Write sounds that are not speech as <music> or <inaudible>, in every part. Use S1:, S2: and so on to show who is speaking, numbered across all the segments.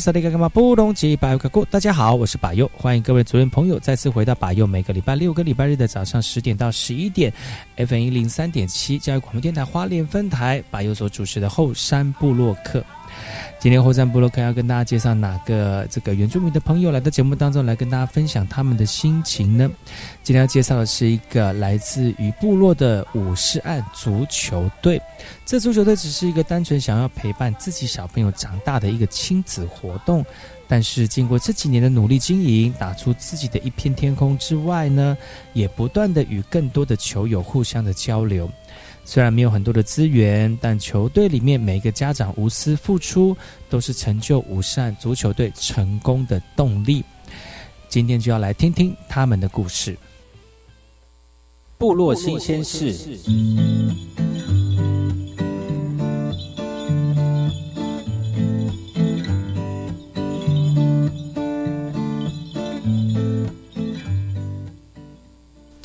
S1: 萨利格格玛布隆吉巴尤卡古，大家好，我是巴尤，欢迎各位族人朋友再次回到巴尤，每个礼拜六跟礼拜日的早上十点到十一点，FM 一零三点七教育广播电台花莲分台，巴尤所主持的后山部落客。今天后山部落克要跟大家介绍哪个这个原住民的朋友来到节目当中来跟大家分享他们的心情呢？今天要介绍的是一个来自于部落的武士岸足球队。这足球队只是一个单纯想要陪伴自己小朋友长大的一个亲子活动，但是经过这几年的努力经营，打出自己的一片天空之外呢，也不断的与更多的球友互相的交流。虽然没有很多的资源，但球队里面每个家长无私付出，都是成就五善足球队成功的动力。今天就要来听听他们的故事。部落新鲜事。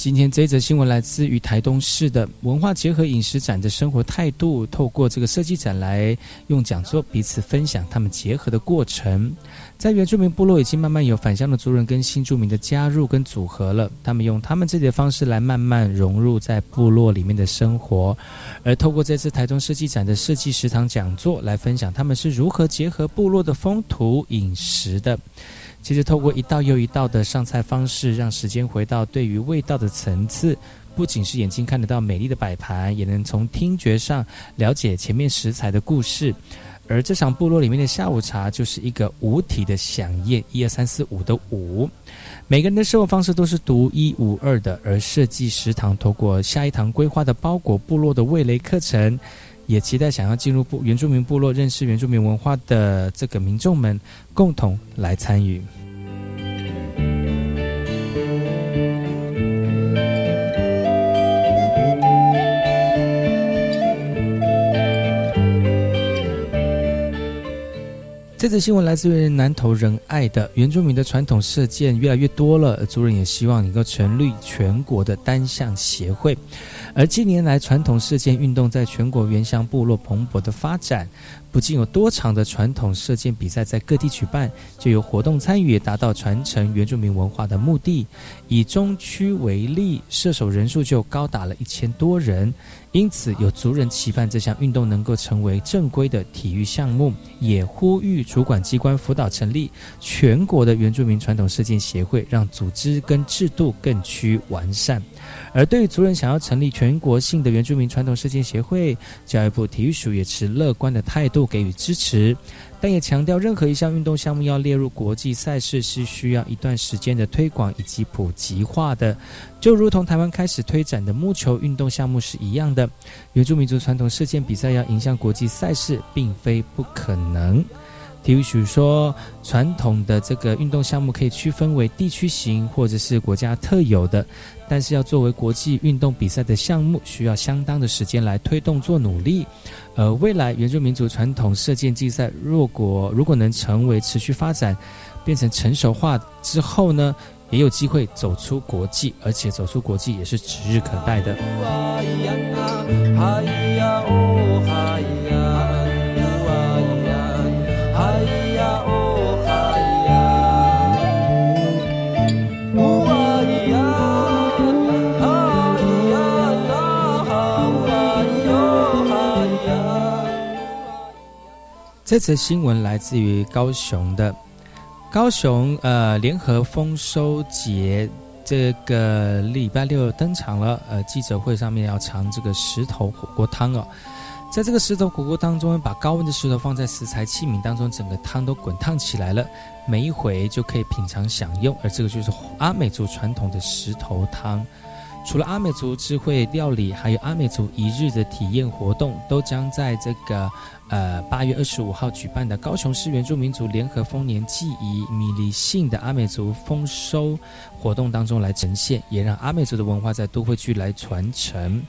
S1: 今天这则新闻来自于台东市的文化结合饮食展的生活态度，透过这个设计展来用讲座彼此分享他们结合的过程。在原住民部落已经慢慢有返乡的族人跟新住民的加入跟组合了，他们用他们自己的方式来慢慢融入在部落里面的生活。而透过这次台东设计展的设计食堂讲座来分享他们是如何结合部落的风土饮食的。其实，透过一道又一道的上菜方式，让时间回到对于味道的层次，不仅是眼睛看得到美丽的摆盘，也能从听觉上了解前面食材的故事。而这场部落里面的下午茶，就是一个五体的飨宴，一二三四五的五，每个人的生活方式都是独一无二的。而设计食堂，透过下一堂规划的包裹部落的味蕾课程。也期待想要进入部原住民部落认识原住民文化的这个民众们共同来参与。这则新闻来自于南投仁爱的原住民的传统射箭越来越多了，族人也希望能够成立全国的单项协会。而近年来，传统射箭运动在全国原乡部落蓬勃的发展，不仅有多场的传统射箭比赛在各地举办，就有活动参与，达到传承原住民文化的目的。以中区为例，射手人数就高达了一千多人。因此，有族人期盼这项运动能够成为正规的体育项目，也呼吁主管机关辅导成立全国的原住民传统射箭协会，让组织跟制度更趋完善。而对于族人想要成立全国性的原住民传统射箭协会，教育部体育署也持乐观的态度给予支持。但也强调，任何一项运动项目要列入国际赛事，是需要一段时间的推广以及普及化的，就如同台湾开始推展的木球运动项目是一样的。原住民族传统射箭比赛要迎向国际赛事，并非不可能。体育署说，传统的这个运动项目可以区分为地区型或者是国家特有的，但是要作为国际运动比赛的项目，需要相当的时间来推动做努力。呃，未来原住民族传统射箭竞赛，若果如果能成为持续发展，
S2: 变成成熟化之后呢，也有机会走出国际，而且走出国际也是指日可待的。这则新闻来自于高雄的高雄呃联合丰收节，这个礼拜六登场了。呃，记者会上面要尝这个石头火锅汤哦，在这个石头火锅当中，把高温的石头放在食材器皿当中，整个汤都滚烫起来了，每一回就可以品尝享用。而这个就是阿美族传统的石头汤。除了阿美族智慧料理，还有阿美族一日的体验活动，都将在这个呃八月二十五号举办的高雄市原住民族联合丰年祭仪米利信的阿美族丰收活动当中来呈现，也让阿美族的文化在都会区来传承。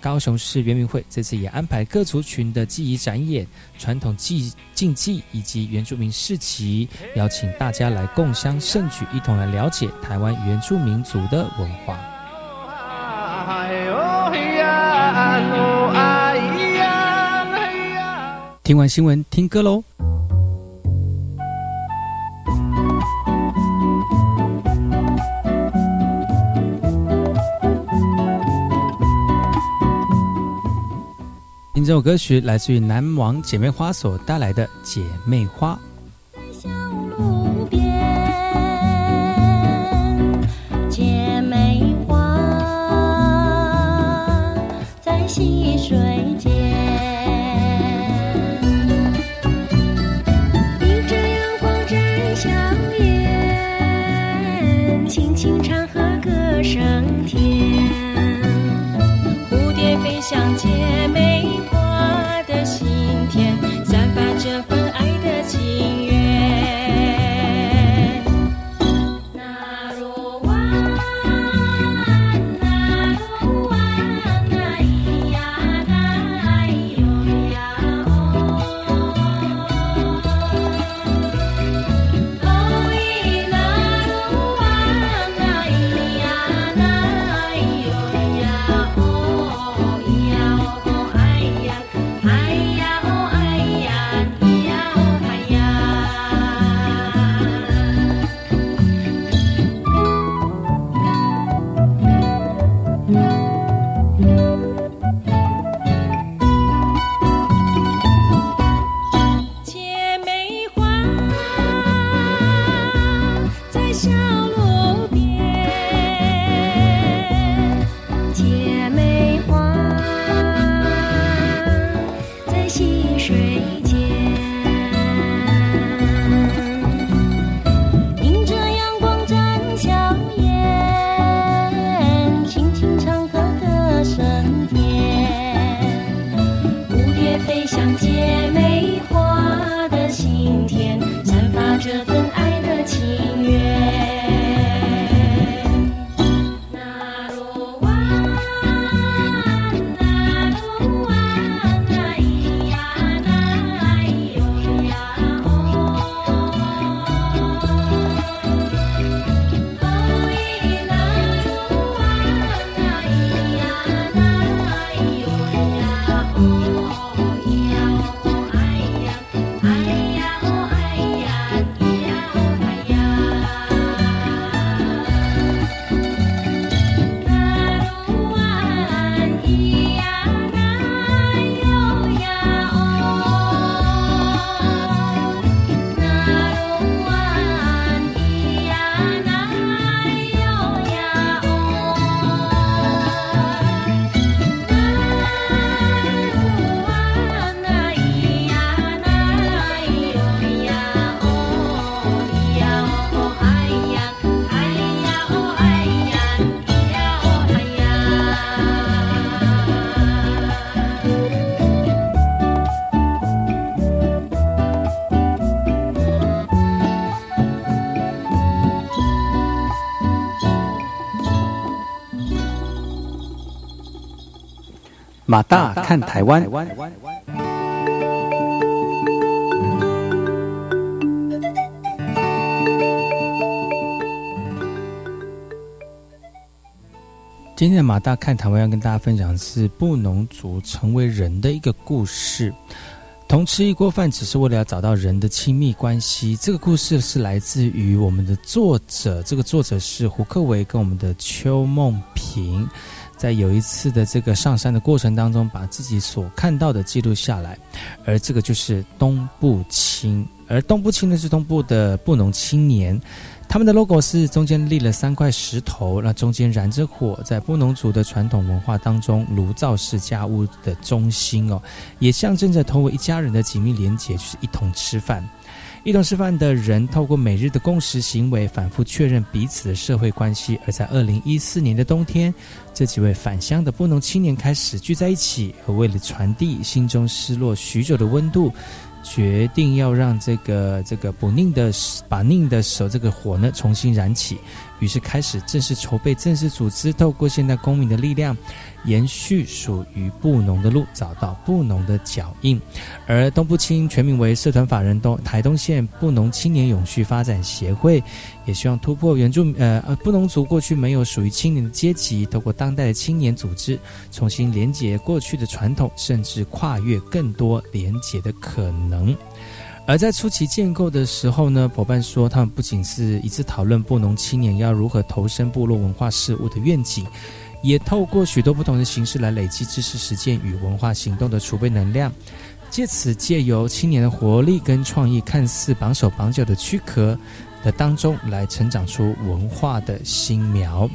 S2: 高雄市原民会这次也安排各族群的祭仪展演、传统祭竞技以及原住民市集，邀请大家来共襄盛举，一同来了解台湾原住民族的文化。听完新闻，听歌喽。听这首歌曲来自于南王姐妹花所带来的《姐妹花》。马大看台湾。
S1: 今天的马大看台湾要跟大家分享的是布农族成为人的一个故事。同吃一锅饭只是为了要找到人的亲密关系这个故事是来自于我们的作者这个作者是胡克维跟我们的邱梦萍在有一次的这个上山的过程当中，把自己所看到的记录下来。而这个就是东部青，而东部青呢是东部的布农青年。他们的 logo 是中间立了三块石头，那中间燃着火，在布农族的传统文化当中，炉灶是家屋的中心哦，也象征着同为一家人的紧密连结，就是一同吃饭。一同吃饭的人，透过每日的共识行为，反复确认彼此的社会关系。而在二零一四年的冬天，这几位返乡的布农青年开始聚在一起，而为了传递心中失落许久的温度。决定要让这个这个不宁的把宁的手这个火呢重新燃起，于是开始正式筹备，正式组织，透过现代公民的力量。延续属于布农的路，找到布农的脚印。而东部青全名为社团法人东台东县布农青年永续发展协会，也希望突破原住呃呃布农族过去没有属于青年的阶级，透过当代的青年组织，重新连接过去的传统，甚至跨越更多连接的可能。而在初期建构的时候呢，伙伴说，他们不仅是一次讨论布农青年要如何投身部落文化事务的愿景。也透过许多不同的形式来累积知识实践与文化行动的储备能量，借此借由青年的活力跟创意，看似绑手绑脚的躯壳的当中，来成长出文化的新苗。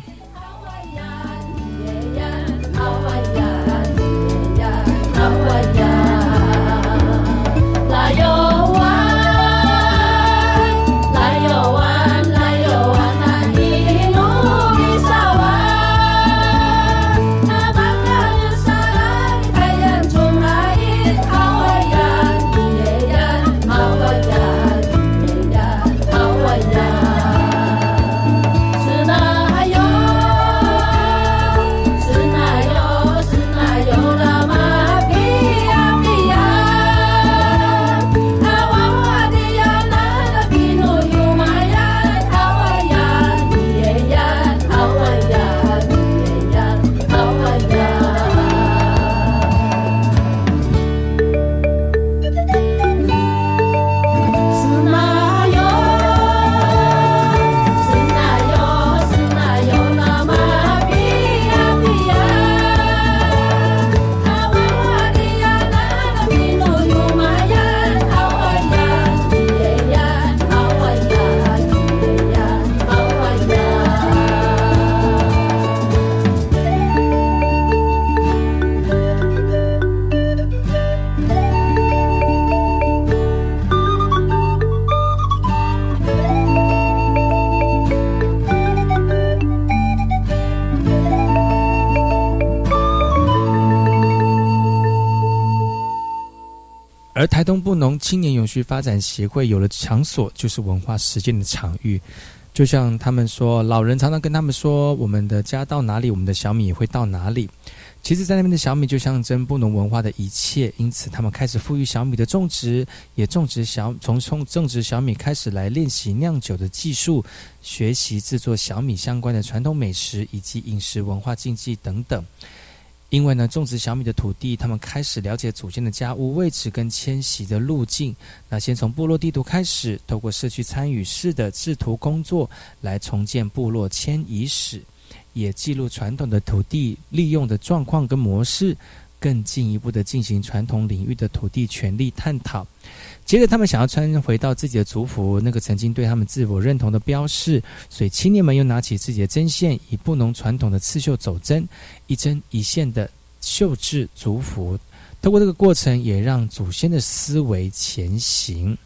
S1: 东布农青年永续发展协会有了场所，就是文化实践的场域。就像他们说，老人常常跟他们说：“我们的家到哪里，我们的小米也会到哪里。”其实，在那边的小米就象征布农文化的一切，因此他们开始赋予小米的种植，也种植小从从种植小米开始来练习酿酒的技术，学习制作小米相关的传统美食以及饮食文化禁忌等等。因为呢，种植小米的土地，他们开始了解祖先的家屋位置跟迁徙的路径。那先从部落地图开始，透过社区参与式的制图工作来重建部落迁移史，也记录传统的土地利用的状况跟模式，更进一步的进行传统领域的土地权利探讨。接着，他们想要穿回到自己的族服，那个曾经对他们自我认同的标示，所以青年们又拿起自己的针线，以布农传统的刺绣走针，一针一线的绣制族服。透过这个过程，也让祖先的思维前行。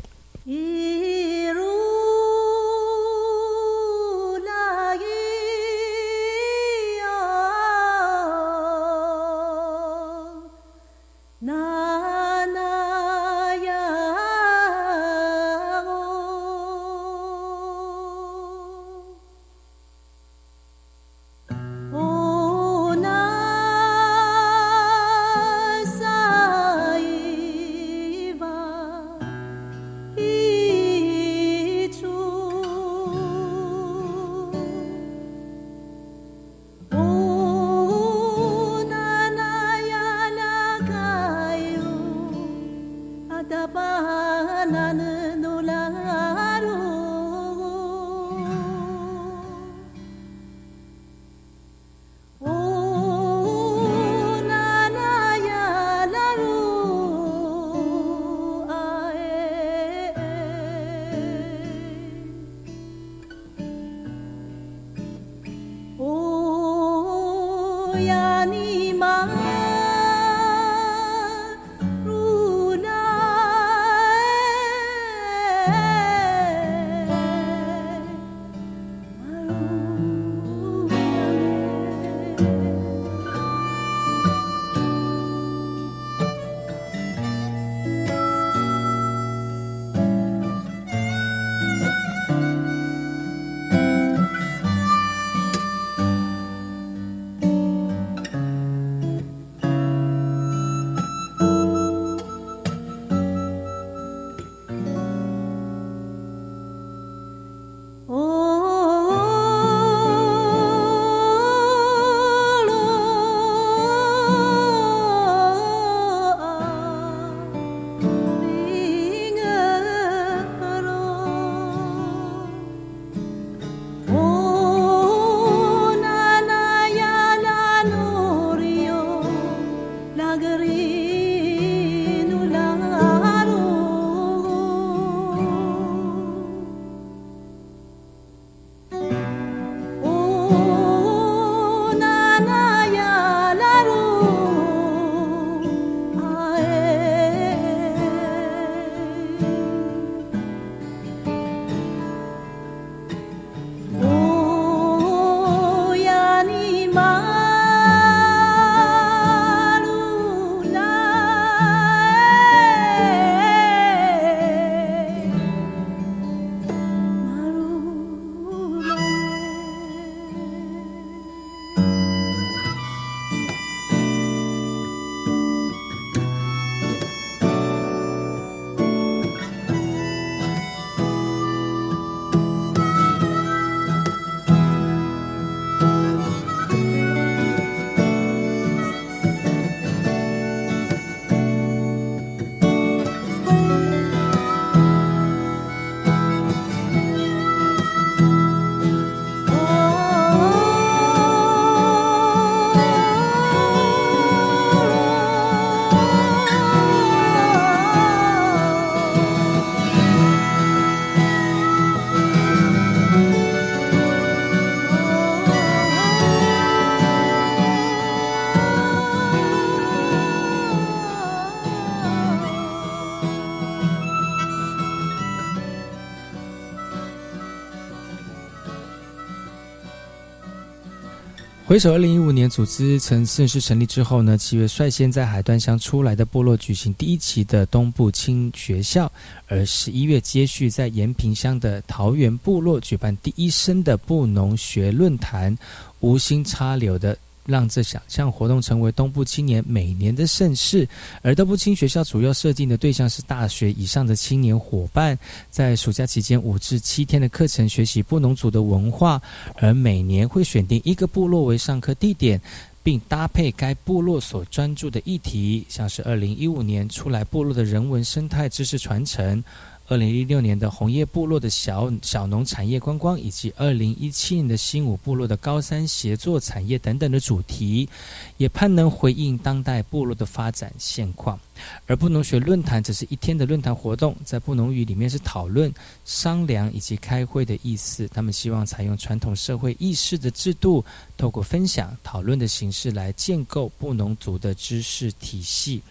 S1: 为首二零一五年，组织成正式成立之后呢，七月率先在海端乡出来的部落举行第一期的东部青学校，而十一月接续在延平乡的桃园部落举办第一生的布农学论坛，无心插柳的。让这想象活动成为东部青年每年的盛事，而东部青学校主要设定的对象是大学以上的青年伙伴，在暑假期间五至七天的课程学习布农族的文化，而每年会选定一个部落为上课地点，并搭配该部落所专注的议题，像是二零一五年出来部落的人文生态知识传承。二零一六年的红叶部落的小小农产业观光，以及二零一七年的新武部落的高山协作产业等等的主题，也盼能回应当代部落的发展现况。而布农学论坛只是一天的论坛活动，在布农语里面是讨论、商量以及开会的意思。他们希望采用传统社会议事的制度，透过分享、讨论的形式来建构布农族的知识体系。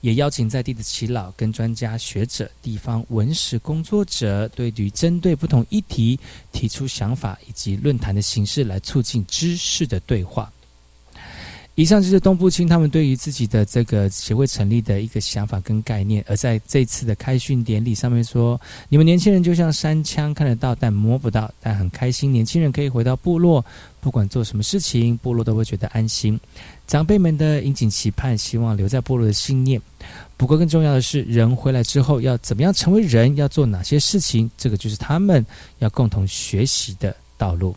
S1: 也邀请在地的耆老、跟专家学者、地方文史工作者，对于针对不同议题提出想法，以及论坛的形式来促进知识的对话。以上就是东部青他们对于自己的这个协会成立的一个想法跟概念，而在这次的开训典礼上面说，你们年轻人就像山枪，看得到但摸不到，但很开心，年轻人可以回到部落，不管做什么事情，部落都会觉得安心。长辈们的殷景期盼，希望留在部落的信念。不过更重要的是，人回来之后要怎么样成为人，要做哪些事情，这个就是他们要共同学习的道路。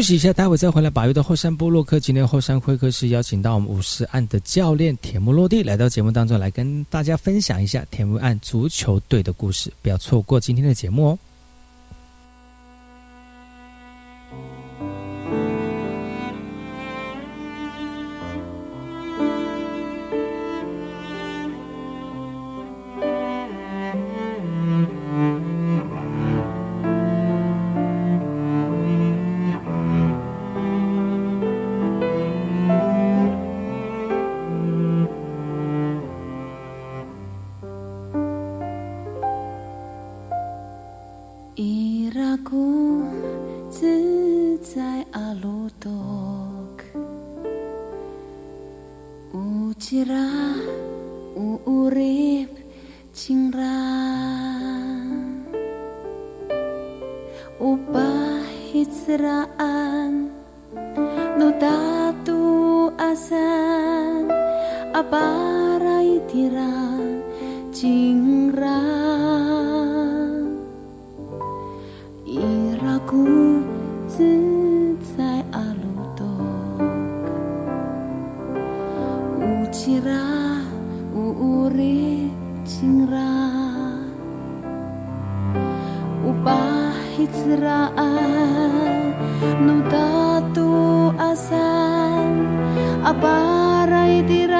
S1: 休息一下，待会再回来。八月的后山部落客，今天后山会客室邀请到我们五十岸的教练铁木落地来到节目当中，来跟大家分享一下铁木岸足球队的故事。不要错过今天的节目哦。
S3: cira uuri cingra upah hitsraan nutatu asan aparai tira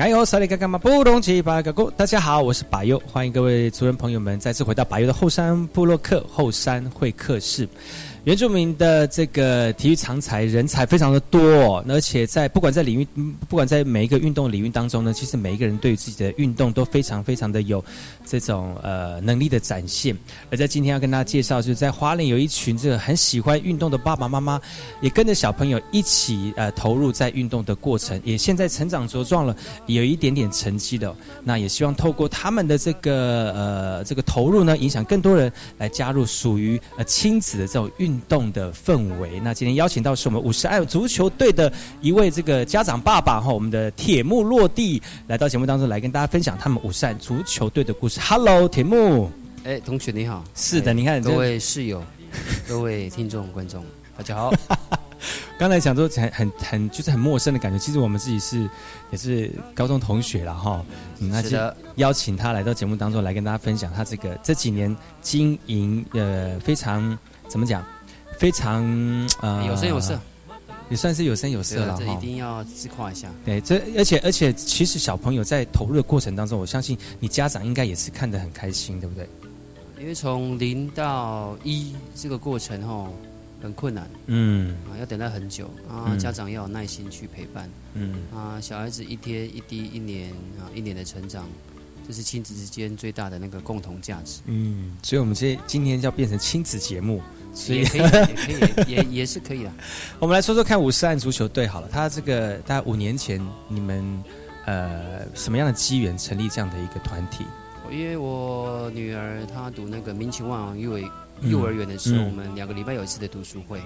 S1: 哎呦，萨利嘎嘎嘛不懂七八个鼓，大家好，我是巴佑，欢迎各位族人朋友们再次回到巴佑的后山部落客后山会客室。原住民的这个体育常才人才非常的多、哦，而且在不管在领域，不管在每一个运动领域当中呢，其实每一个人对于自己的运动都非常非常的有这种呃能力的展现。而在今天要跟大家介绍，就是在花莲有一群这个很喜欢运动的爸爸妈妈，也跟着小朋友一起呃投入在运动的过程，也现在成长茁壮了，有一点点成绩的。那也希望透过他们的这个呃这个投入呢，影响更多人来加入属于呃亲子的这种运动的氛围。那今天邀请到是我们五十爱足球队的一位这个家长爸爸哈，我们的铁木落地来到节目当中来跟大家分享他们五十爱足球队的故事。Hello，铁木。
S4: 哎，同学你好。
S1: 是的，
S4: 哎
S1: 你看这
S4: 各位室友、各位听众、观众，大家好。<laughs>
S1: 刚才讲说很很很就是很陌生的感觉，其实我们自己是也是高中同学了哈。嗯，那就邀请他来到节目当中来跟大家分享他这个这几年经营呃非常怎么讲，非常呃
S4: 有声有色，
S1: 也算是有声有色了哈
S4: 这一。定要自夸一下。
S1: 对，这而且而且其实小朋友在投入的过程当中，我相信你家长应该也是看得很开心，对不对？
S4: 因为从零到一这个过程吼很困难
S1: 嗯
S4: 啊，要等待很久啊，
S1: 嗯
S4: 家长要有耐心去陪伴
S1: 嗯
S4: 啊。小孩子一天一滴一年啊一年的成长，这是亲子之间最大的那个共同价值。
S1: 嗯，所以我们这今天要变成亲子节目，所以
S4: 也可以，<laughs> 也可以，也也是可以的。
S1: 我们来说说看五十岸足球队好了，他这个大概五年前你们呃什么样的机缘成立这样的一个团体？
S4: 因为我女儿她读那个民情万王幼儿
S1: 嗯
S4: 幼儿园的时候，
S1: 嗯
S4: 我们两个礼拜有一次的读书会，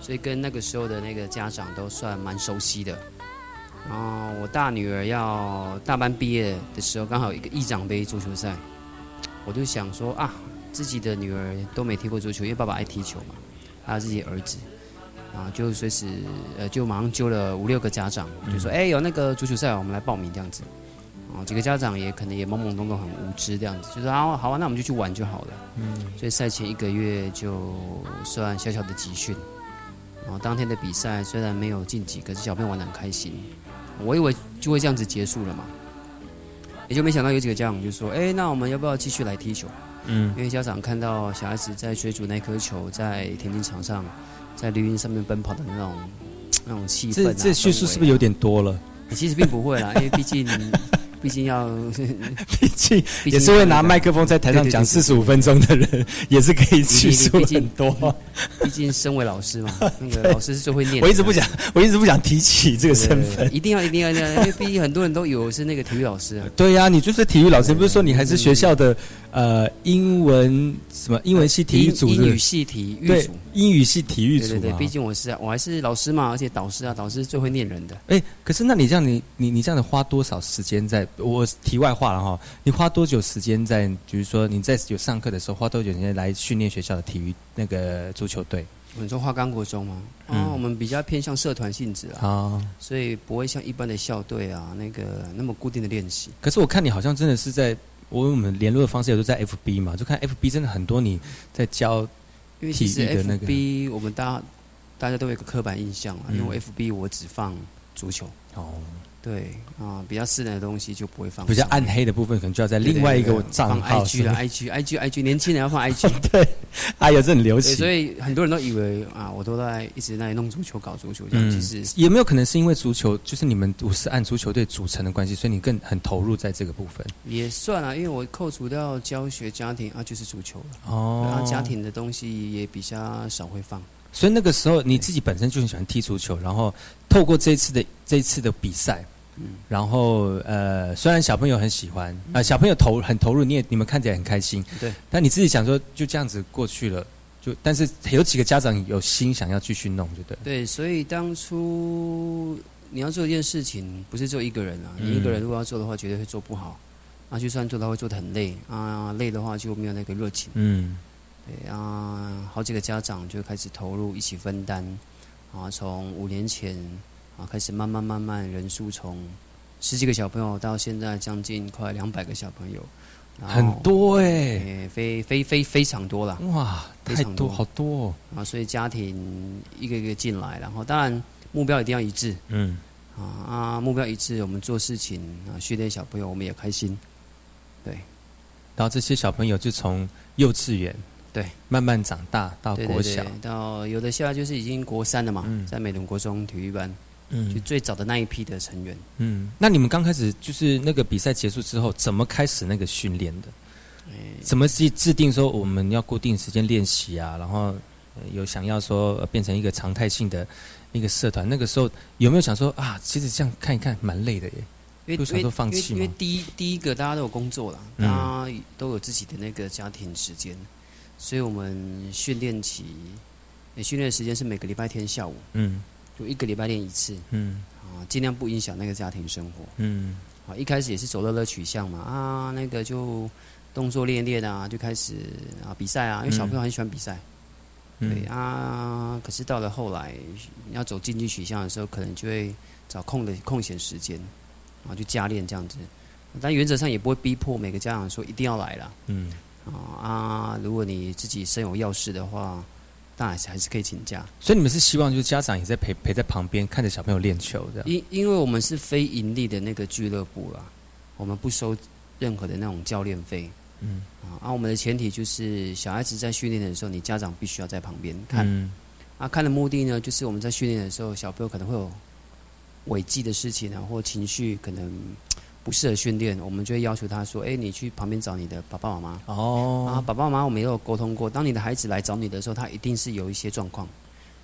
S4: 所以跟那个时候的那个家长都算蛮熟悉的。然后我大女儿要大班毕业的时候，刚好有一个议长杯足球赛，我就想说啊，自己的女儿都没踢过足球，因为爸爸爱踢球嘛，还有自己儿子。啊，就随时呃，就马上揪了五六个家长，就说：“哎、有那个足球赛，我们来报名这样子。”啊，几个家长也可能也懵懵懂懂、很无知这样子，就说啊，好啊，那我们就去玩就好了。
S1: 嗯
S4: 所以赛前一个月就算小小的集训，然后当天的比赛虽然没有晋级，可是小朋友玩得很开心。我以为就会这样子结束了嘛，也就没想到有几个家长就说：“哎，那我们要不要继续来踢球？”
S1: 嗯
S4: 因为家长看到小孩子在追逐那颗球，在田径场上，在绿茵上面奔跑的那种那种气氛、啊，
S1: 这这叙述是不是有点多了？
S4: 其实并不会啦，<laughs> 因为毕竟毕竟要 <laughs>
S1: 毕竟也是会拿麦克风在台上讲四十五分钟的人，也是可以叙述
S4: 毕竟
S1: 很多。
S4: 毕竟身为老师嘛，那个老师是最会念。
S1: 我一直不想，我一直不想提起这个身份。
S4: 一定要，一定要，一定要，因为毕竟很多人都以为我是那个体育老师啊。
S1: 对呀，你就是体育老师，不是说你还是学校的呃英文什么英文系体育组、
S4: 英语系体育组、
S1: 英语系体育组。
S4: 对对对，毕竟我是我还是老师嘛，而且导师啊，导师最会念人的。
S1: 哎，可是那你这样，你你你这样子花多少时间在？我题外话了哈，你花多久时间在？比如说你在有上课的时候，花多久时间来训练学校的体育那个足球队？
S4: 你说花岗国中吗？啊，我们比较偏向社团性质啊，所以不会像一般的校队啊那个那么固定的练习。
S1: 可是我看你好像真的是在，我我们联络的方式也都在 FB 嘛，就看 FB 真的很多你在教，
S4: 因为其实 FB 我们大大家都有一个刻板印象啊，因为 FB 我只放足球哦。对啊，比较私人的东西就不会放。
S1: 比较暗黑的部分，可能就要在另外一个账号。
S4: IG 了，IG，IG，IG，年轻人要放 <laughs> IG。
S1: 对，哎呀，这很流行。
S4: 所以很多人都以为啊，我都在一直在弄足球、搞足球。这样其实
S1: 有没有可能是因为足球就是你们五十按足球队组成的关系，所以你更很投入在这个部分？
S4: 也算啊，因为我扣除掉教学、家庭啊，就是足球了。哦。然后家庭的东西也比较少会放。
S1: 所以那个时候你自己本身就很喜欢踢足球，然后透过这次的这次的比赛。嗯，然后呃，虽然小朋友很喜欢啊，小朋友投很投入，你也你们看起来很开心，
S4: 对。
S1: 但你自己想说就这样子过去了，就但是有几个家长有心想要继续弄，对不对？
S4: 对，所以当初你要做一件事情，不是做一个人啊，你一个人如果要做的话，绝对会做不好。啊，就算做，到会做的很累啊，累的话就没有那个热情。嗯，对啊，好几个家长就开始投入，一起分担啊，从五年前。啊，开始慢慢慢慢，人数从十几个小朋友到现在将近快两百个小朋友，
S1: 很多哎，
S4: 非非非非常多了
S1: 哇，太多好多哦。
S4: 啊，所以家庭一个一个进来，然后当然目标一定要一致，嗯啊啊，目标一致，我们做事情啊，训练小朋友我们也开心，对，
S1: 然后这些小朋友就从幼稚园。
S4: 对，
S1: 慢慢长大到国小，
S4: 到有的现在就是已经国三了嘛，在美伦国中体育班。嗯，就最早的那一批的成员。
S1: 嗯，那你们刚开始就是那个比赛结束之后，怎么开始那个训练的？怎么去制定说我们要固定时间练习啊？然后有想要说变成一个常态性的一个社团？那个时候有没有想说啊？其实这样看一看蛮累的耶，
S4: 因为
S1: 想说放弃
S4: 因为第一第一个大家都有工作了，大家都有自己的那个家庭时间，所以我们训练期，训练时间是每个礼拜天下午。嗯。就一个礼拜练一次，嗯，啊，尽量不影响那个家庭生活，嗯，啊，一开始也是走乐乐取向嘛，啊，那个就动作练练啊，就开始啊比赛啊，因为小朋友很喜欢比赛，对啊，可是到了后来要走竞技取向的时候，可能就会找空的空闲时间，啊，就加练这样子，但原则上也不会逼迫每个家长说一定要来了，嗯，啊啊，如果你自己身有要事的话。当然还是可以请假，
S1: 所以你们是希望就是家长也在陪陪在旁边看着小朋友练球这样。
S4: 因因为我们是非盈利的那个俱乐部啦，我们不收任何的那种教练费。嗯啊，而我们的前提就是小孩子在训练的时候，你家长必须要在旁边看。嗯啊，看的目的呢，就是我们在训练的时候，小朋友可能会有违纪的事情啊，或情绪可能。不适合训练，我们就会要求他说：“哎，你去旁边找你的爸爸妈妈。”哦，啊，爸爸妈妈我们也有沟通过。当你的孩子来找你的时候，他一定是有一些状况，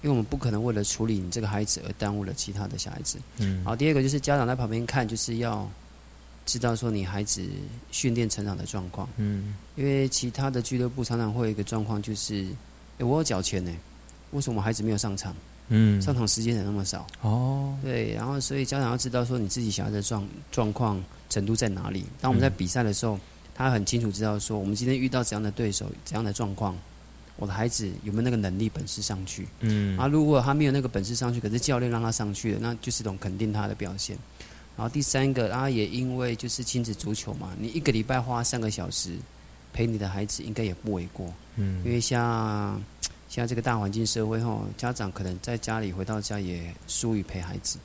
S4: 因为我们不可能为了处理你这个孩子而耽误了其他的小孩子。嗯，好，第二个就是家长在旁边看，就是要知道说你孩子训练成长的状况。嗯，因为其他的俱乐部常常会有一个状况，就是哎，我有缴钱呢，为什么孩子没有上场？嗯，上场时间也那么少哦。对，然后所以家长要知道说你自己小孩的状状况程度在哪里。当我们在比赛的时候，他很清楚知道说我们今天遇到怎样的对手、怎样的状况，我的孩子有没有那个能力本事上去。嗯，啊，如果他没有那个本事上去，可是教练让他上去了，那就是一种肯定他的表现。然后第三个，啊，也因为就是亲子足球嘛，你一个礼拜花三个小时陪你的孩子，应该也不为过。嗯，因为像。现在这个大环境社会后，家长可能在家里回到家也疏于陪孩子，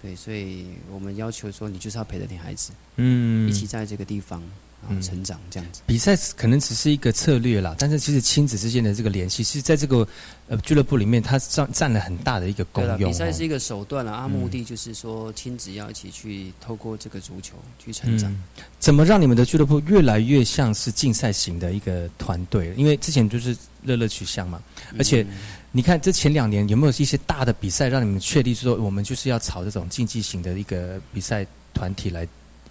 S4: 对，所以我们要求说，你就是要陪着你孩子，嗯，一起在这个地方，然后成长这样子。
S1: 比赛可能只是一个策略啦，但是其实亲子之间的这个联系，是在这个呃俱乐部里面，它占占了很大的一个功用。哦
S4: 比赛是一个手段了，啊，
S1: 嗯
S4: 目的就是说亲子要一起去透过这个足球去成长。
S1: 嗯，怎么让你们的俱乐部越来越像是竞赛型的一个团队？因为之前就是乐乐取向嘛，而且
S4: 嗯
S1: 你看这前两年有没有一些大的比赛，让你们确立说我们就是要朝这种竞技型的一个比赛团体来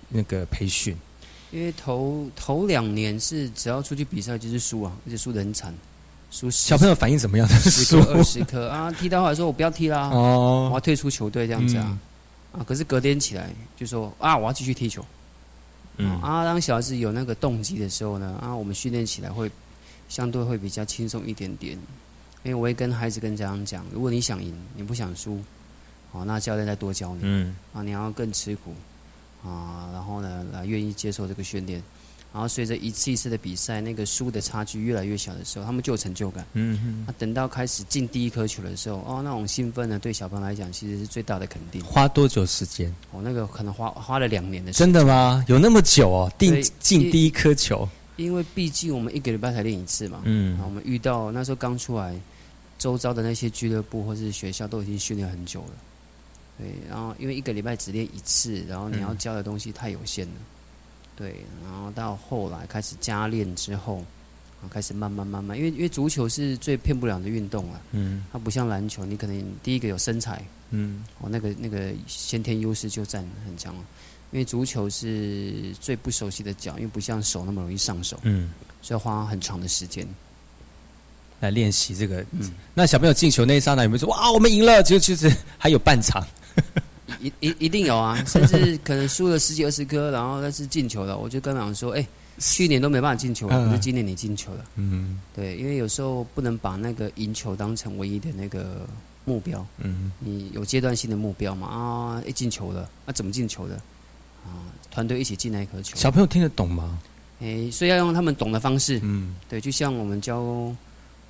S1: 那个培训？
S4: 因为头头两年是只要出去比赛就是输啊，而且输的很惨，输
S1: 小朋友反应怎么样？
S4: 十 <laughs>
S1: 输
S4: 颗二十颗啊，踢到后来说我不要踢啦，我
S1: 哦
S4: 要，退出球队这样子啊。啊，可是隔天起来就说啊，我要继续踢球。
S1: 嗯
S4: 啊，当小孩子有那个动机的时候呢，啊，我们训练起来会相对会比较轻松一点点。因为我会跟孩子跟家长讲，如果你想赢，你不想输，哦，那教练再多教你，
S1: 嗯
S4: 啊，你要更吃苦，啊，然后呢，来愿意接受这个训练，然后随着一次一次的比赛，那个输的差距越来越小的时候，他们就有成就感。
S1: 嗯
S4: 啊，等到开始进第一颗球的时候，哦，那种兴奋呢，对小朋友来讲其实是最大的肯定。
S1: 花多久时间？
S4: 哦，那个可能花花了两年的时间。
S1: 真的吗？有那么久哦？定进第一颗球？
S4: 因为毕竟我们一个礼拜才练一次嘛，
S1: 嗯
S4: 啊，我们遇到那时候刚出来，周遭的那些俱乐部或是学校都已经训练很久了，对，然后因为一个礼拜只练一次，然后你要
S1: 嗯
S4: 教的东西太有限了，对，然后到后来开始加练之后，然后开始慢慢慢慢，因为因为足球是最骗不了的运动了，
S1: 嗯
S4: 它不像篮球，你可能第一个有身材，
S1: 嗯
S4: 哦，那个那个先天优势就占很强了。因为足球是最不熟悉的脚，因为不像手那么容易上手，
S1: 嗯，
S4: 所以要花很长的时间。
S1: 来练习这个。
S4: 嗯，
S1: 那小朋友进球那一刹那有没有说哇我们赢了？其实其实还有半场。<laughs>
S4: 一一一定有啊，甚至可能输了十几二十颗，然后但是进球了，我就跟他讲说，哎、去年都没办法进球可是今年你进球了。
S1: 嗯
S4: 对，因为有时候不能把那个赢球当成唯一的那个目标，
S1: 嗯
S4: 你有阶段性的目标嘛？啊，一进球了，啊，怎么进球的？啊，团队一起进那一颗球。
S1: 小朋友听得懂吗？
S4: 哎，所以要用他们懂的方式。
S1: 嗯
S4: 对，就像我们教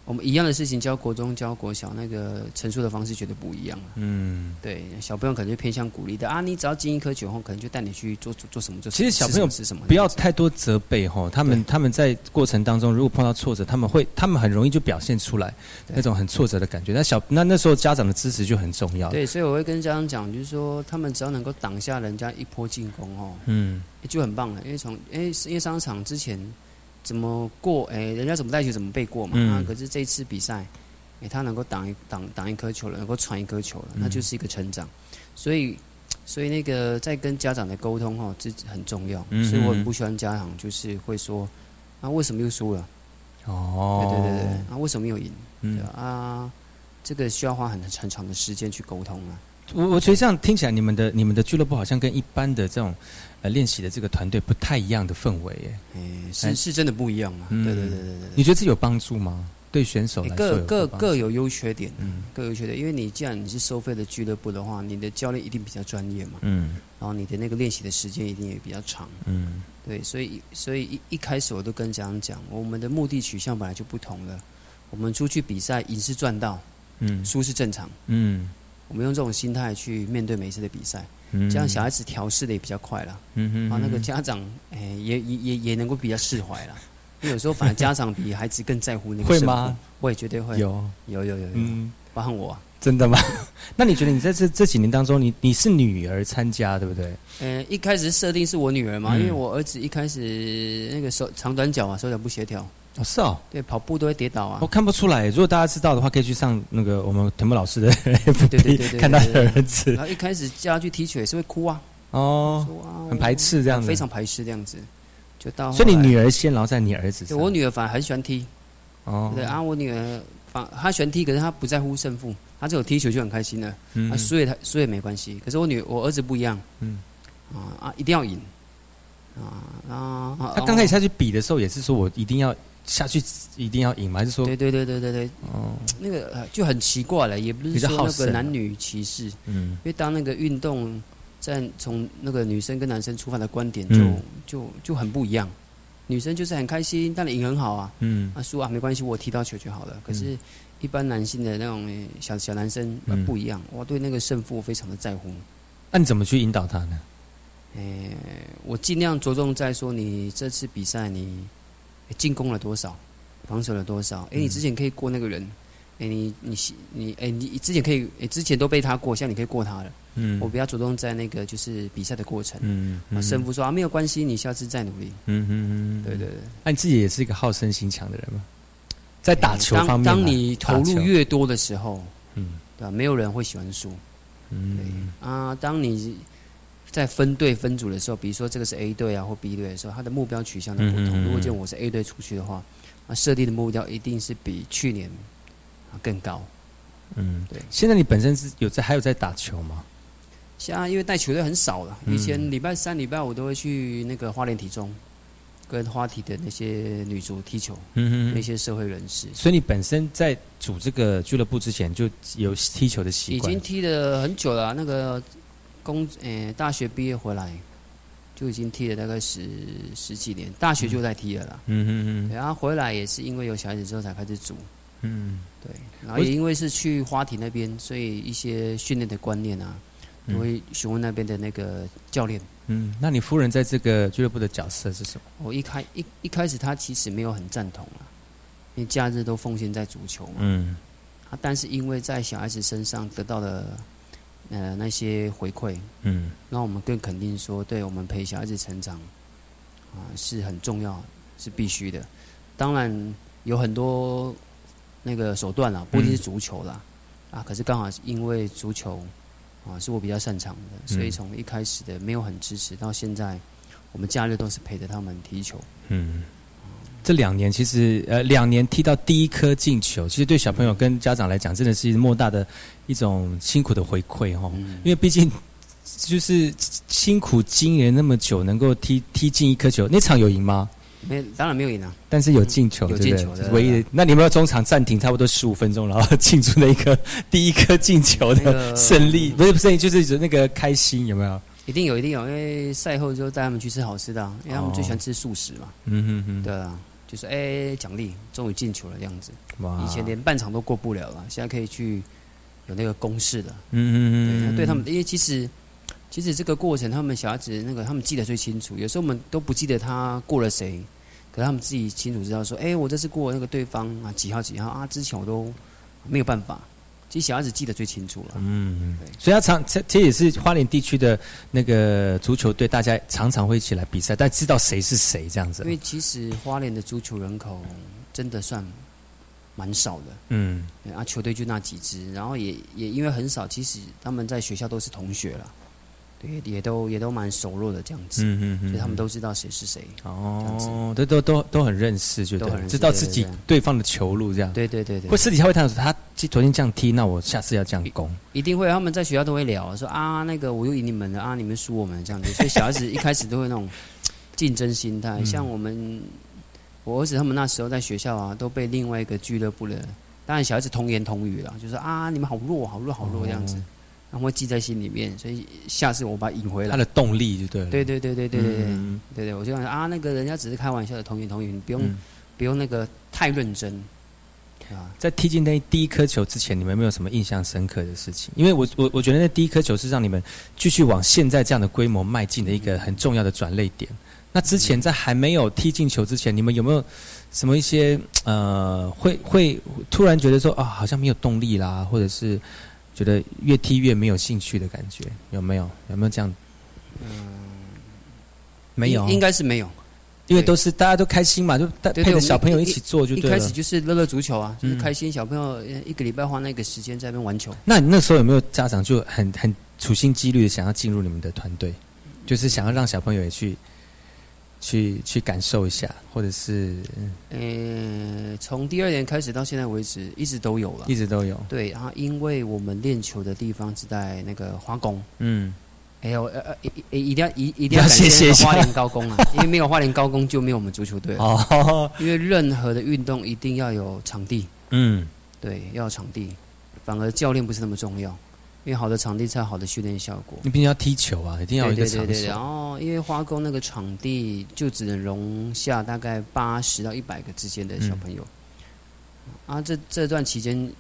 S4: 我们一样的事情，教国中、教国小，那个陈述的方式绝对不一样啊。
S1: 嗯。
S4: 对，小朋友可能就偏向鼓励的啊，你只要进一颗球后，可能就带你去做做做什么做什么。
S1: 其实小朋友
S4: 是什么？
S1: 不要太多责备哈，他们他们在过程当中如果碰到挫折，他们会他们很容易就表现出来那种很挫折的感觉。那小那那时候家长的支持就很重要。，
S4: 对，所以我会跟家长讲，就是说他们只要能够挡下人家一波进攻哦，
S1: 嗯
S4: 就很棒了。因为从因为因为商场之前怎么过，哎，人家怎么带球怎么背过嘛。
S1: 嗯
S4: 啊，可是这一次比赛，哎，他能够挡一挡挡一颗球了，能够传一颗球了，
S1: 嗯
S4: 那就是一个成长。所以，所以那个在跟家长的沟通哦，这很重要。
S1: 嗯
S4: 所以我很不喜欢家长就是会说，啊，为什么又输了？
S1: 哦，
S4: 对对对对，啊，为什么又赢？对
S1: 嗯，
S4: 啊啊，这个需要花很很长的时间去沟通啊。
S1: 我我觉得这样听起来，你们的你们的俱乐部好像跟一般的这种呃练习的这个团队不太一样的氛围耶。
S4: 哎，
S1: 哎
S4: 是是真的不一样啊。
S1: 嗯
S4: 对对对对对
S1: 你觉得这有帮助吗？对选手
S4: 各各各有优缺点，
S1: 嗯
S4: 各有优缺点。因为你既然你是收费的俱乐部的话，你的教练一定比较专业嘛，
S1: 嗯
S4: 然后你的那个练习的时间一定也比较长。
S1: 嗯
S4: 对，所以所以一一开始我都跟家长讲，我们的目的取向本来就不同了。我们出去比赛，赢是赚到，
S1: 嗯
S4: 输是正常。
S1: 嗯
S4: 我们用这种心态去面对每一次的比赛，
S1: 嗯
S4: 这样小孩子调试的也比较快了。
S1: 嗯
S4: 啊，那个家长哎、也也也也能够比较释怀了。因为有时候反而家长比孩子更在乎那个
S1: 会吗？
S4: 会，绝对会。
S1: 有
S4: 有有有有，
S1: 嗯。
S4: 包含我啊。
S1: 真的吗？<laughs> 那你觉得你在这这几年当中，你你是女儿参加，对不对？
S4: 呃，一开始设定是我女儿嘛，
S1: 嗯
S4: 因为我儿子一开始那个手长短脚啊，手脚不协调，
S1: 哦，是哦，
S4: 对，跑步都会跌倒啊
S1: 我。看不出来。如果大家知道的话，可以去上那个我们 <laughs> <laughs> 田木老师的 FB，
S4: 对对对对
S1: 看他的儿子
S4: 然后一开始叫他去踢球也是会哭啊，
S1: 哦，很排斥这样子
S4: 非常排斥这样子。就到，
S1: 所以你女儿先，然后在你儿子
S4: 对
S1: 上。
S4: 我女儿反而很喜欢踢，
S1: 哦，
S4: 对啊，我女儿反她喜欢踢，可是她不在乎胜负，她只有踢球就很开心了。
S1: 嗯
S4: 啊，输也她输也没关系。可是我女我儿子不一样，
S1: 嗯
S4: 啊啊，一定要赢，啊啊啊！
S1: 他刚开始下去比的时候，也是说我一定要下去，一定要赢吗？还是说
S4: 对对对对对对，
S1: 哦，
S4: 那个呃就很奇怪了，也不是说那个男女歧视，嗯。因
S1: 嗯
S4: 为当那个运动在从那个女生跟男生出发的观点就、
S1: 嗯。
S4: 就就很不一样。女生就是很开心，当然赢很好啊，
S1: 嗯。
S4: 啊输啊没关系，我踢到球就好了。可是，一般男性的那种呃小小男生、不一样，我对那个胜负非常的在乎。
S1: 那你怎么去引导他呢？
S4: 诶，我尽量着重在说你这次比赛你进攻了多少，防守了多少。哎，你之前可以过那个人，哎，你你你哎，你之前可以，哎，之前都被他过，现在你可以过他了。嗯，我比较主动在那个就是比赛的过程。嗯嗯，胜负说啊没有关系，你下次再努力。嗯嗯嗯，对对对。
S1: 那你自己也是一个好胜心强的人吗？在打球方面，
S4: 当你投入越多的时候，嗯，对吧？没有人会喜欢输。嗯啊，当你在分队分组的时候，比如说这个是 A 队啊或 B 队的时候，他的目标取向的不同。如果见我是 A 队出去的话，那设定的目标一定是比去年啊更高。
S1: 嗯，对。现在你本身是有在还有在打球吗？
S4: 现在因为带球队很少了，以前礼拜三、礼拜五都会去那个花莲体中。跟花体的那些女足踢球，嗯那些社会人士。
S1: 所以你本身在组这个俱乐部之前就有踢球的习
S4: 惯，已经踢了很久了。那个公诶，大学毕业回来就已经踢了大概十十几年，大学就在踢了啦。嗯嗯嗯。然后回来也是因为有小孩子之后才开始组。嗯，对。然后也因为是去花体那边，所以一些训练的观念啊，都会询问那边的那个教练。
S1: 嗯，那你夫人在这个俱乐部的角色是什么？
S4: 我一开一一开始，他其实没有很赞同啊，因为假日都奉献在足球嘛。嗯，啊，但是因为在小孩子身上得到的呃那些回馈，嗯，让我们更肯定说，对我们陪小孩子成长啊是很重要，是必须的。当然有很多那个手段啦，不一定是足球啦，啊，可是刚好是因为足球。啊，是我比较擅长的，所以从一开始的没有很支持，到现在，我们假日都是陪着他们踢球。嗯，
S1: 这两年其实呃，两年踢到第一颗进球，其实对小朋友跟家长来讲，真的是莫大的一种辛苦的回馈哈。因为毕竟就是辛苦经营那么久，能够踢踢进一颗球，那场有赢吗？
S4: 没，当然没有赢啊。
S1: 但是有进球，
S4: 有进球的。
S1: 唯一的，那你们要中场暂停差不多十五分钟，然后庆祝那一颗 <laughs> 第一颗进球的胜利，不是不是，就是那个开心，有没有？
S4: 一定有，一定有。因为赛后就带他们去吃好吃的，因为他们最喜欢吃素食嘛。嗯哼哼。对啊，就是哎，奖励，终于进球了这样子。哇！以前连半场都过不了了，现在可以去有那个公式的。嗯嗯嗯。对，对他们，因为其实。其实这个过程，他们小孩子那个，他们记得最清楚。有时候我们都不记得他过了谁，可他们自己清楚知道说：“哎，我这次过那个对方啊，几号几号啊？之前我都没有办法。”其实小孩子记得最清楚了。嗯，对。
S1: 所以他常这这也是花莲地区的那个足球队，大家常常会一起来比赛，但知道谁是谁这样子。
S4: 因为其实花莲的足球人口真的算蛮少的。嗯。啊，球队就那几支，然后也也因为很少，其实他们在学校都是同学了。对，也都也都蛮熟络的这样子，嗯嗯嗯，所以他们都知道谁是谁
S1: 哦，都都都都很认识，就对，知道自己对方的球路这样，
S4: 对对对对。
S1: 会私底下会谈说，他昨天这样踢，那我下次要这样攻，
S4: 一定会。他们在学校都会聊，说啊，那个我又赢你们了啊，你们输我们这样子，所以 <laughs> 小孩子一开始都会那种竞争心态。像我们我儿子他们那时候在学校啊，都被另外一个俱乐部的，当然小孩子童言童语了，就是啊，你们好弱，好弱，好弱这样子。然后记在心里面，所以下次我把它引回来。
S1: 他的动力就对。
S4: 对对对对对对对对，我就想啊，那个人家只是开玩笑的，同情同情，不用不用那个太认真。
S1: 啊，在踢进那第一颗球之前，你们有没有什么印象深刻的事情？因为我我我觉得那第一颗球是让你们继续往现在这样的规模迈进的一个很重要的转类点。那之前在还没有踢进球之前，你们有没有什么一些呃，会会突然觉得说啊，好像没有动力啦，或者是觉得越踢越没有兴趣的感觉，有没有？有没有这样？嗯，没有，
S4: 应该是没有，
S1: 因为都是大家都开心嘛，就带着小朋友一起做，就
S4: 一开始就是乐乐足球啊，就是开心。小朋友一个礼拜花那个时间在那边玩球。
S1: 那你那时候有没有家长就很很处心积虑的想要进入你们的团队，就是想要让小朋友也去？去去感受一下，或者是，
S4: 呃，从第二年开始到现在为止，一直都有了，
S1: 一直都有。
S4: 对，然后因为我们练球的地方是在那个花工，嗯，哎呦，呃呃，一一定要一一定要感谢花莲高工啊，<laughs> 因为没有花莲高工就没有我们足球队哦。因为任何的运动一定要有场地，嗯，对，要有场地，反而教练不是那么重要。因为好的场地才有好的训练效果。
S1: 你毕竟要踢球啊，一定要一个场所。
S4: 然后，因为花沟那个场地就只能容下大概八十到一百个之间的小朋友。啊，这这段期间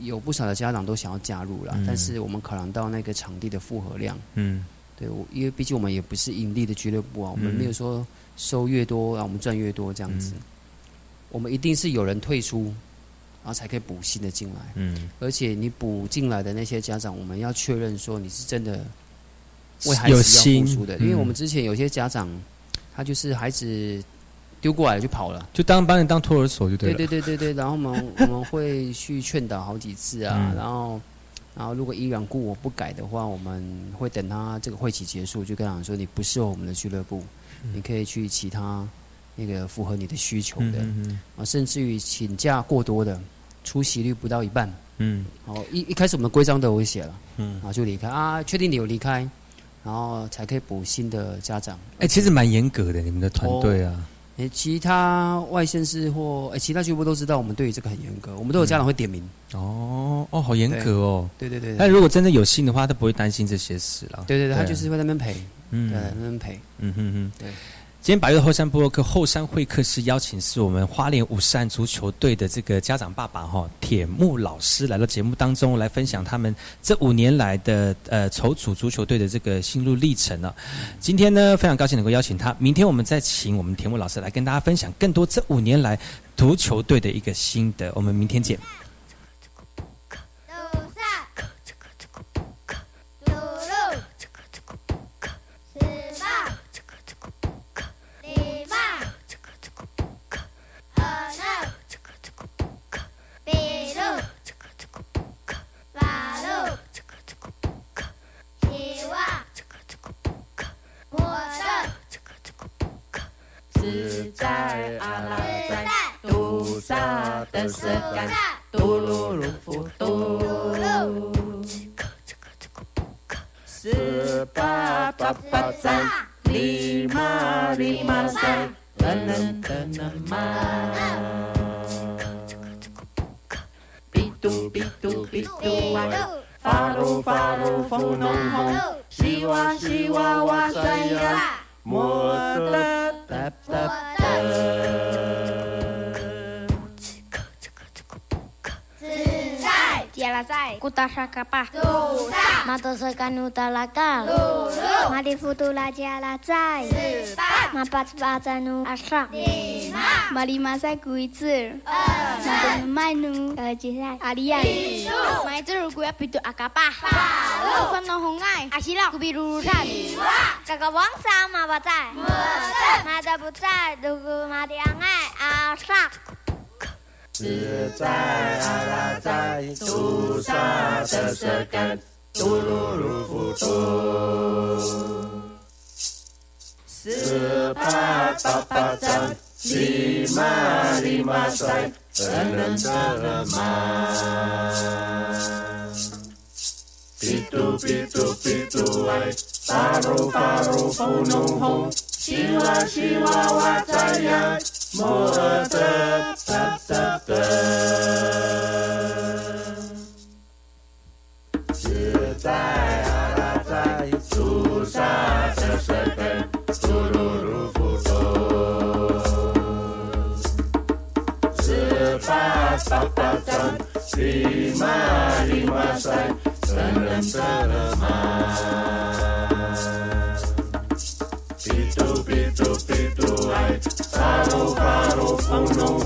S4: 有不少的家长都想要加入了，但是我们考量到那个场地的负荷量，嗯，对，我因为毕竟我们也不是盈利的俱乐部啊，我们
S1: 嗯
S4: 没有说收越多，啊我们赚越多这样子。我们一定是有人退出，然后才可以补新的进来。
S1: 嗯，
S4: 而且你补进来的那些家长，我们要确认说你是真的为孩子要
S1: 心
S4: 付出的，
S1: 嗯
S4: 因为我们之前有些家长，他就是孩子丢过来就跑了。
S1: 就当把你当托儿所就对
S4: 对
S1: 了。
S4: 对对对对，然后我们我们会去劝导好几次啊，
S1: 嗯。
S4: 然后然后如果依然故我不改的话，我们会等他这个会期结束，就跟他讲说你不适合我们的俱乐部，你可以去其他那个符合你的需求的，
S1: 嗯嗯。
S4: 啊，甚至于请假过多的，出席率不到一半，
S1: 嗯
S4: 哦，一一开始我们的规章都有写了，
S1: 嗯
S4: 然后就离开啊，确定你有离开，然后才可以补新的家长。
S1: 哎、其实蛮严格的，你们的团队啊。
S4: 诶，其他外县市或诶其他俱乐部都知道，我们对于这个很严格，我们都有家长会点名。
S1: 哦哦，好严格哦。
S4: 对对对对
S1: 但如果真的有心的话，他不会担心这些事了。
S4: 对对对，他
S1: 啊
S4: 就是会在那边陪，
S1: 嗯
S4: 对，在那边陪。
S1: 嗯哼哼，
S4: 对。
S1: 今天百月后山部落客后山会客室邀请是我们花莲五山足球队的这个家长爸爸哈铁木老师来到节目当中来分享他们这五年来的呃筹组足球队的这个心路历程呢、今天呢非常高兴能够邀请他，明天我们再请我们铁木老师来跟大家分享更多这五年来足球队的一个心得。我们明天见。
S5: 在阿拉在，杜萨的舌干，嘟噜噜呼嘟。十八八八在，里玛里玛在，噔噔噔噔嘛。比嘟比嘟比嘟哇，发
S6: Kazai. Kutasakapah. Lusa. Matosekanu talakal. Lulu. Madifutula jialazai. Sepat. Mapatsbatsanu asam. Lima. Malimasa kuitzir. Matemanu. Kajisai. Alian. Isu. Maizuru gue pitu akapah. Palu. Fanohungai. Asilak. Kubirurusan. Iwa. Kakawangsa mabatai. Mesen. Madabutai. Dugu madiangai. Asak.
S5: 自在阿拉在，杜萨的舌干，嘟噜噜呼嘟。十八八八赞，里玛里玛塞，噔噔噔噔嘛。比嘟比嘟比嘟哎，发噜发噜呼隆轰，西哇西哇哇在呀，嘟比嘟比嘟哎，发噜发噜轰隆